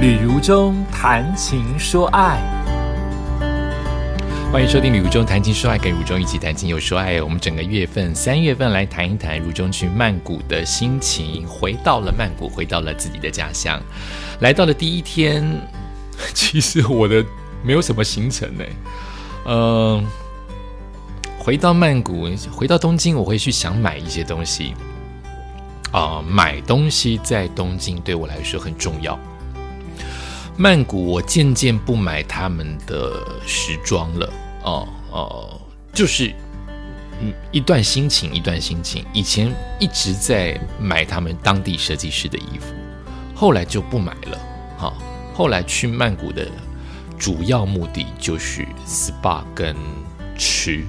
旅如中谈情说爱，欢迎收听《旅如中谈情说爱》，跟如中一起谈情又说爱。我们整个月份三月份来谈一谈如中去曼谷的心情。回到了曼谷，回到了自己的家乡，来到了第一天，其实我的没有什么行程呢。嗯，回到曼谷，回到东京，我会去想买一些东西。啊，买东西在东京对我来说很重要。曼谷，我渐渐不买他们的时装了。哦哦，就是嗯，一段心情，一段心情。以前一直在买他们当地设计师的衣服，后来就不买了。好，后来去曼谷的主要目的就是 SPA 跟吃。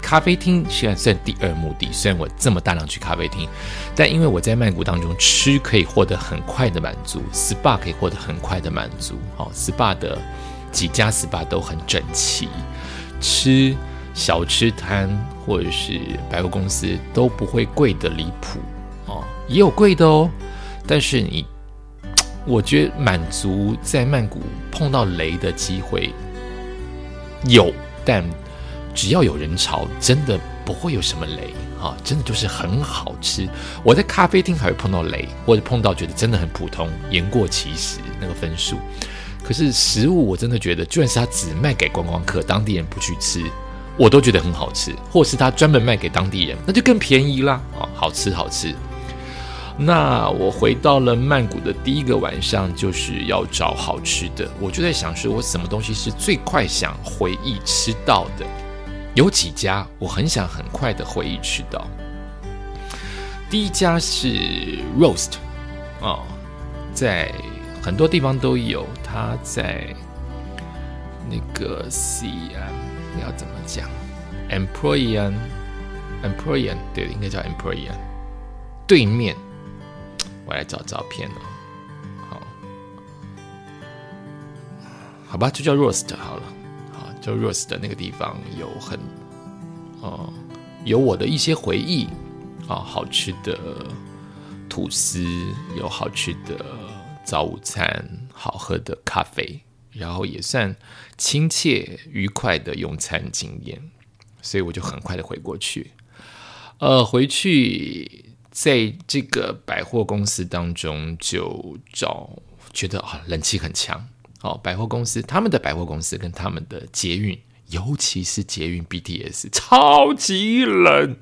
咖啡厅现在算第二目的，虽然我这么大量去咖啡厅，但因为我在曼谷当中吃可以获得很快的满足，SPA 可以获得很快的满足。好，SPA 的几家 SPA 都很整齐，吃小吃摊或者是百货公司都不会贵的离谱哦，也有贵的哦，但是你，我觉得满足在曼谷碰到雷的机会有，但。只要有人潮，真的不会有什么雷啊！真的就是很好吃。我在咖啡厅还会碰到雷，或者碰到觉得真的很普通，言过其实那个分数。可是食物我真的觉得，就算是他只卖给观光客，当地人不去吃，我都觉得很好吃。或是他专门卖给当地人，那就更便宜啦啊！好吃好吃。那我回到了曼谷的第一个晚上，就是要找好吃的。我就在想说，我什么东西是最快想回忆吃到的？有几家我很想很快的回忆去到。第一家是 Roast，哦，在很多地方都有。它在那个 C M，要怎么讲？Employer，Employer，对，应该叫 Employer。对面，我来找照片哦。好，好吧，就叫 Roast 好了。就 Rose 的那个地方有很，哦，有我的一些回忆啊，好吃的吐司，有好吃的早午餐，好喝的咖啡，然后也算亲切愉快的用餐经验，所以我就很快的回过去。呃，回去在这个百货公司当中就找，觉得啊，冷气很强。哦，百货公司，他们的百货公司跟他们的捷运，尤其是捷运 BTS，超级冷，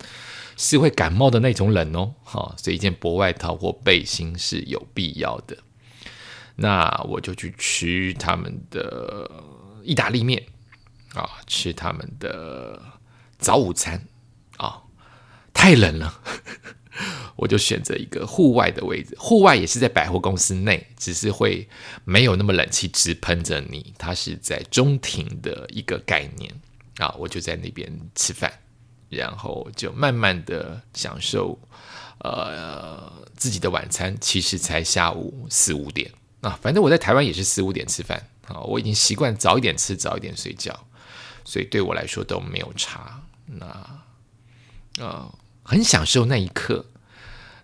是会感冒的那种冷哦。好，所以一件薄外套或背心是有必要的。那我就去吃他们的意大利面啊，吃他们的早午餐啊，太冷了。我就选择一个户外的位置，户外也是在百货公司内，只是会没有那么冷气直喷着你，它是在中庭的一个概念啊。我就在那边吃饭，然后就慢慢的享受呃自己的晚餐。其实才下午四五点啊，反正我在台湾也是四五点吃饭啊，我已经习惯早一点吃，早一点睡觉，所以对我来说都没有差。那啊。很享受那一刻，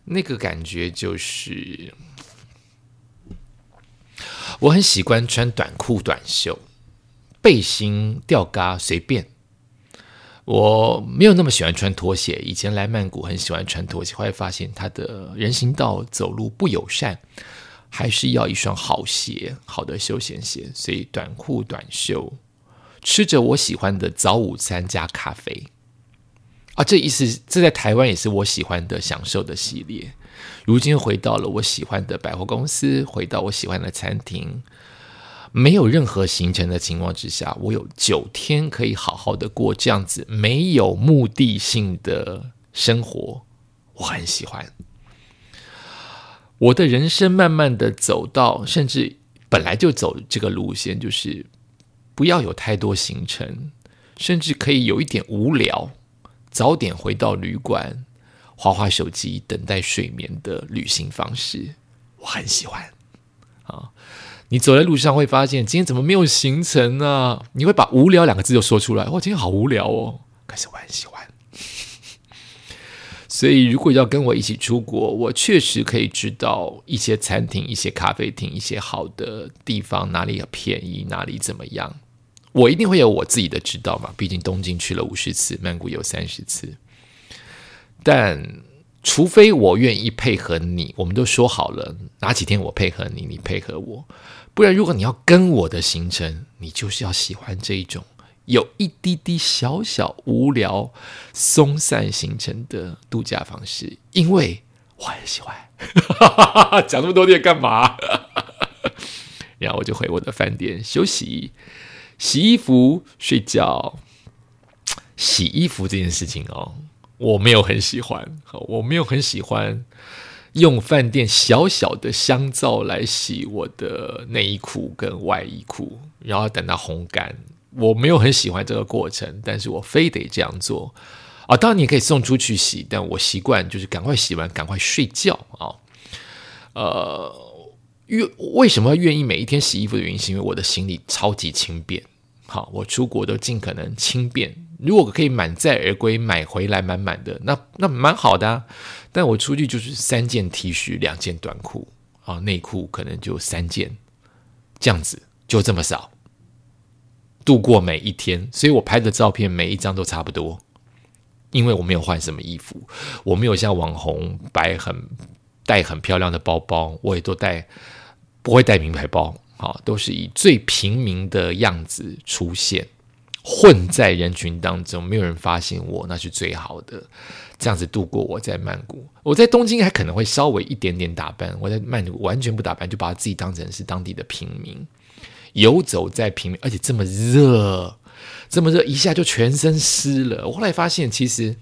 那个感觉就是，我很喜欢穿短裤、短袖、背心、吊嘎，随便。我没有那么喜欢穿拖鞋，以前来曼谷很喜欢穿拖鞋，后来发现它的人行道走路不友善，还是要一双好鞋，好的休闲鞋。所以短裤、短袖，吃着我喜欢的早午餐加咖啡。啊，这意思，这在台湾也是我喜欢的、享受的系列。如今回到了我喜欢的百货公司，回到我喜欢的餐厅，没有任何行程的情况之下，我有九天可以好好的过这样子没有目的性的生活，我很喜欢。我的人生慢慢的走到，甚至本来就走这个路线，就是不要有太多行程，甚至可以有一点无聊。早点回到旅馆，划划手机，等待睡眠的旅行方式，我很喜欢。啊，你走在路上会发现今天怎么没有行程呢？你会把“无聊”两个字就说出来。哇，今天好无聊哦！可是我很喜欢。所以如果要跟我一起出国，我确实可以知道一些餐厅、一些咖啡厅、一些好的地方哪里便宜，哪里怎么样。我一定会有我自己的知道嘛，毕竟东京去了五十次，曼谷有三十次。但除非我愿意配合你，我们都说好了哪几天我配合你，你配合我。不然，如果你要跟我的行程，你就是要喜欢这一种。有一滴滴小小无聊、松散形成的度假方式，因为我很喜欢。讲那么多遍干嘛？然后我就回我的饭店休息、洗衣服、睡觉。洗衣服这件事情哦，我没有很喜欢，我没有很喜欢用饭店小小的香皂来洗我的内衣裤跟外衣裤，然后等它烘干。我没有很喜欢这个过程，但是我非得这样做啊！当然你可以送出去洗，但我习惯就是赶快洗完赶快睡觉啊。呃，愿为什么要愿意每一天洗衣服的原因，是因为我的行李超级轻便。好，我出国都尽可能轻便。如果可以满载而归，买回来满满的，那那蛮好的。啊但我出去就是三件 T 恤，两件短裤啊，内裤可能就三件，这样子就这么少。度过每一天，所以我拍的照片每一张都差不多，因为我没有换什么衣服，我没有像网红摆很带很漂亮的包包，我也都带不会带名牌包，好，都是以最平民的样子出现，混在人群当中，没有人发现我，那是最好的。这样子度过我在曼谷，我在东京还可能会稍微一点点打扮，我在曼谷完全不打扮，就把自己当成是当地的平民。游走在平民，而且这么热，这么热，一下就全身湿了。我后来发现，其实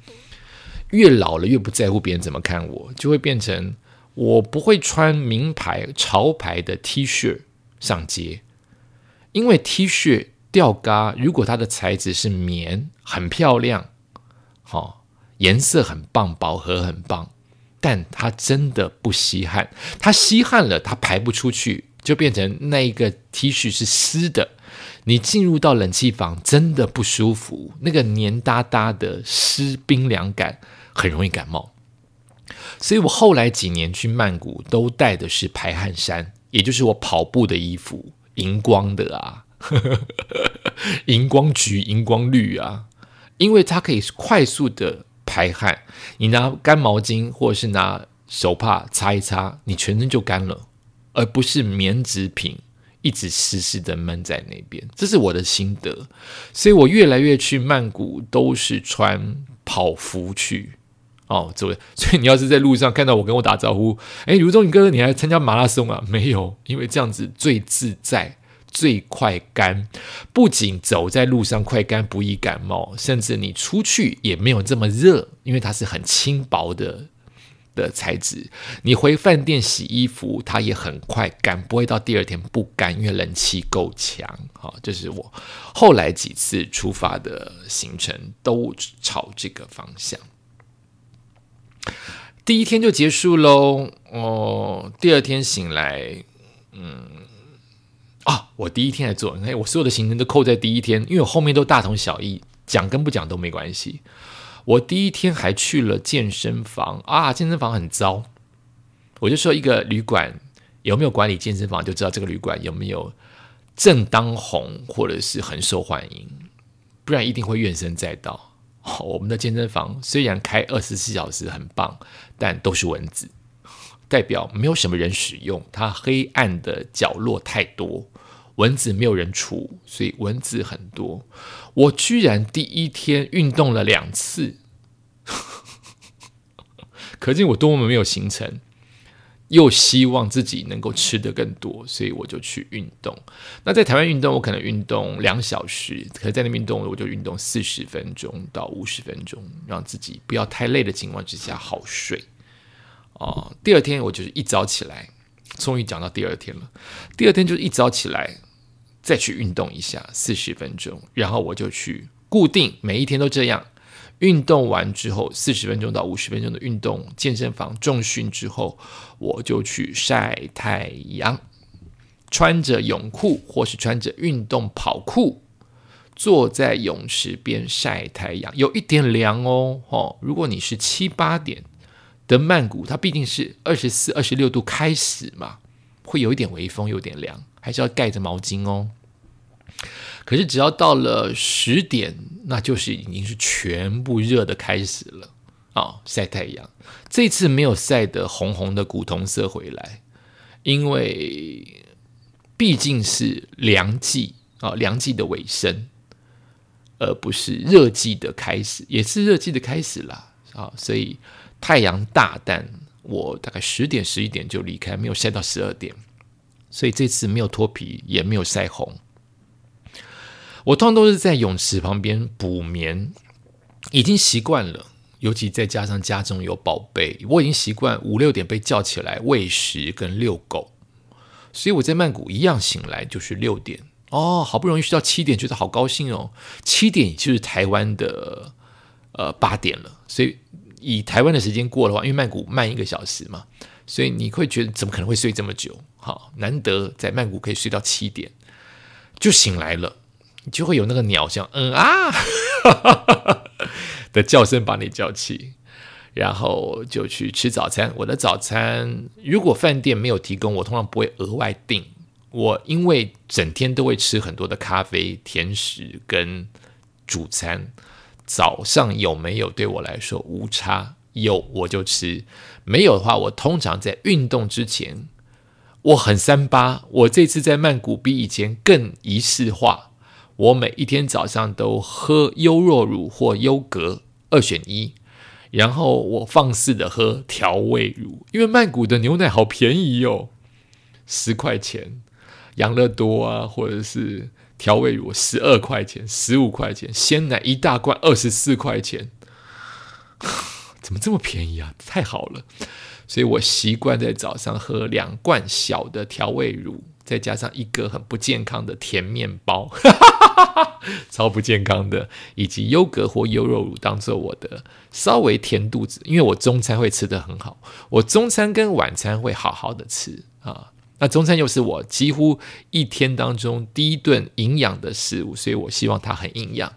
越老了越不在乎别人怎么看我，就会变成我不会穿名牌潮牌的 T 恤上街，因为 T 恤吊嘎，如果它的材质是棉，很漂亮，好颜色很棒，饱和很棒，但它真的不吸汗，它吸汗了，它排不出去。就变成那一个 T 恤是湿的，你进入到冷气房真的不舒服，那个黏哒哒的湿冰凉感很容易感冒。所以我后来几年去曼谷都带的是排汗衫，也就是我跑步的衣服，荧光的啊，荧光橘、荧光绿啊，因为它可以快速的排汗。你拿干毛巾或者是拿手帕擦一擦，你全身就干了。而不是棉纸品一直湿湿的闷在那边，这是我的心得。所以我越来越去曼谷都是穿跑服去哦，这位。所以你要是在路上看到我跟我打招呼，哎，卢中宇哥，你还参加马拉松啊？没有，因为这样子最自在、最快干。不仅走在路上快干，不易感冒，甚至你出去也没有这么热，因为它是很轻薄的。的材质，你回饭店洗衣服，它也很快干，不会到第二天不干，因为冷气够强。好，这是我后来几次出发的行程都朝这个方向。第一天就结束喽。哦，第二天醒来，嗯，啊，我第一天来做，哎，我所有的行程都扣在第一天，因为我后面都大同小异，讲跟不讲都没关系。我第一天还去了健身房啊，健身房很糟。我就说一个旅馆有没有管理健身房，就知道这个旅馆有没有正当红或者是很受欢迎，不然一定会怨声载道。我们的健身房虽然开二十四小时很棒，但都是蚊子，代表没有什么人使用。它黑暗的角落太多，蚊子没有人除，所以蚊子很多。我居然第一天运动了两次，可见我多么没有行程，又希望自己能够吃得更多，所以我就去运动。那在台湾运动，我可能运动两小时，可是在那边运动，我就运动四十分钟到五十分钟，让自己不要太累的情况之下好睡。哦，第二天我就是一早起来，终于讲到第二天了。第二天就是一早起来。再去运动一下四十分钟，然后我就去固定每一天都这样运动完之后四十分钟到五十分钟的运动健身房重训之后，我就去晒太阳，穿着泳裤或是穿着运动跑裤，坐在泳池边晒太阳，有一点凉哦。哦，如果你是七八点的曼谷，它毕竟是二十四、二十六度开始嘛，会有一点微风，有点凉，还是要盖着毛巾哦。可是只要到了十点，那就是已经是全部热的开始了啊！晒太阳，这次没有晒得红红的古铜色回来，因为毕竟是凉季啊，凉季的尾声，而不是热季的开始，也是热季的开始啦啊！所以太阳大，但我大概十点十一点就离开，没有晒到十二点，所以这次没有脱皮，也没有晒红。我通常都是在泳池旁边补眠，已经习惯了。尤其再加上家中有宝贝，我已经习惯五六点被叫起来喂食跟遛狗，所以我在曼谷一样醒来就是六点哦，好不容易睡到七点，觉得好高兴哦。七点就是台湾的呃八点了，所以以台湾的时间过的话，因为曼谷慢一个小时嘛，所以你会觉得怎么可能会睡这么久？好，难得在曼谷可以睡到七点，就醒来了。就会有那个鸟像嗯啊 的叫声把你叫起，然后就去吃早餐。我的早餐如果饭店没有提供，我通常不会额外订。我因为整天都会吃很多的咖啡、甜食跟主餐，早上有没有对我来说无差，有我就吃，没有的话，我通常在运动之前，我很三八。我这次在曼谷比以前更仪式化。我每一天早上都喝优酪乳或优格二选一，然后我放肆的喝调味乳，因为曼谷的牛奶好便宜哦，十块钱，养乐多啊，或者是调味乳十二块钱、十五块钱，鲜奶一大罐二十四块钱，怎么这么便宜啊？太好了，所以我习惯在早上喝两罐小的调味乳。再加上一个很不健康的甜面包，超不健康的，以及优格或优酪乳当做我的稍微填肚子，因为我中餐会吃得很好，我中餐跟晚餐会好好的吃啊。那中餐又是我几乎一天当中第一顿营养的食物，所以我希望它很营养。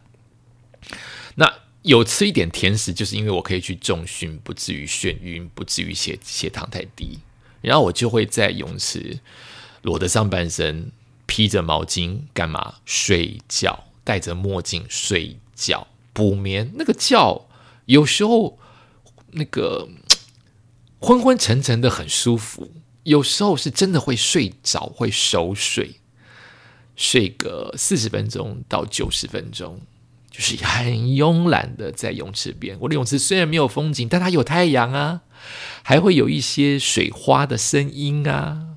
那有吃一点甜食，就是因为我可以去重训，不至于眩晕，不至于血血糖太低，然后我就会在泳池。裸的上半身，披着毛巾干嘛？睡觉，戴着墨镜睡觉，补眠。那个觉有时候那个昏昏沉沉的很舒服，有时候是真的会睡着，会熟睡，睡个四十分钟到九十分钟，就是很慵懒的在泳池边。我的泳池虽然没有风景，但它有太阳啊，还会有一些水花的声音啊。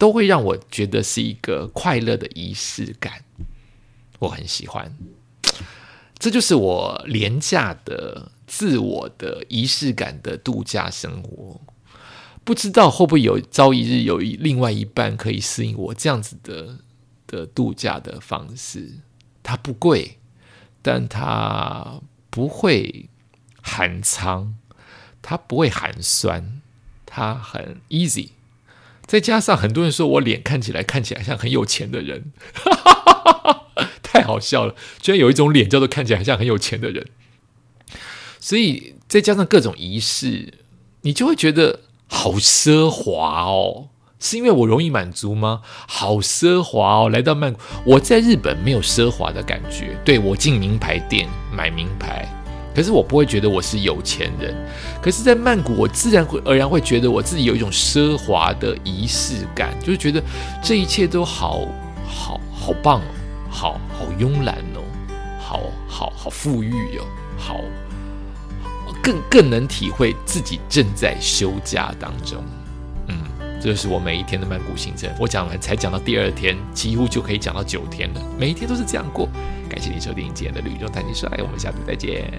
都会让我觉得是一个快乐的仪式感，我很喜欢。这就是我廉价的、自我的仪式感的度假生活。不知道会不会有朝一日有一另外一半可以适应我这样子的的度假的方式？它不贵，但它不会寒仓，它不会寒酸，它很 easy。再加上很多人说我脸看起来看起来像很有钱的人，太好笑了！居然有一种脸叫做看起来像很有钱的人，所以再加上各种仪式，你就会觉得好奢华哦。是因为我容易满足吗？好奢华哦！来到曼谷，我在日本没有奢华的感觉。对我进名牌店买名牌。可是我不会觉得我是有钱人，可是，在曼谷，我自然会而然会觉得我自己有一种奢华的仪式感，就是觉得这一切都好好好棒哦，好好慵懒哦，好好好富裕哦，好更更能体会自己正在休假当中。这就是我每一天的曼谷行程。我讲完才讲到第二天，几乎就可以讲到九天了，每一天都是这样过。感谢你收听今天的旅中谈情说爱，我们下次再见。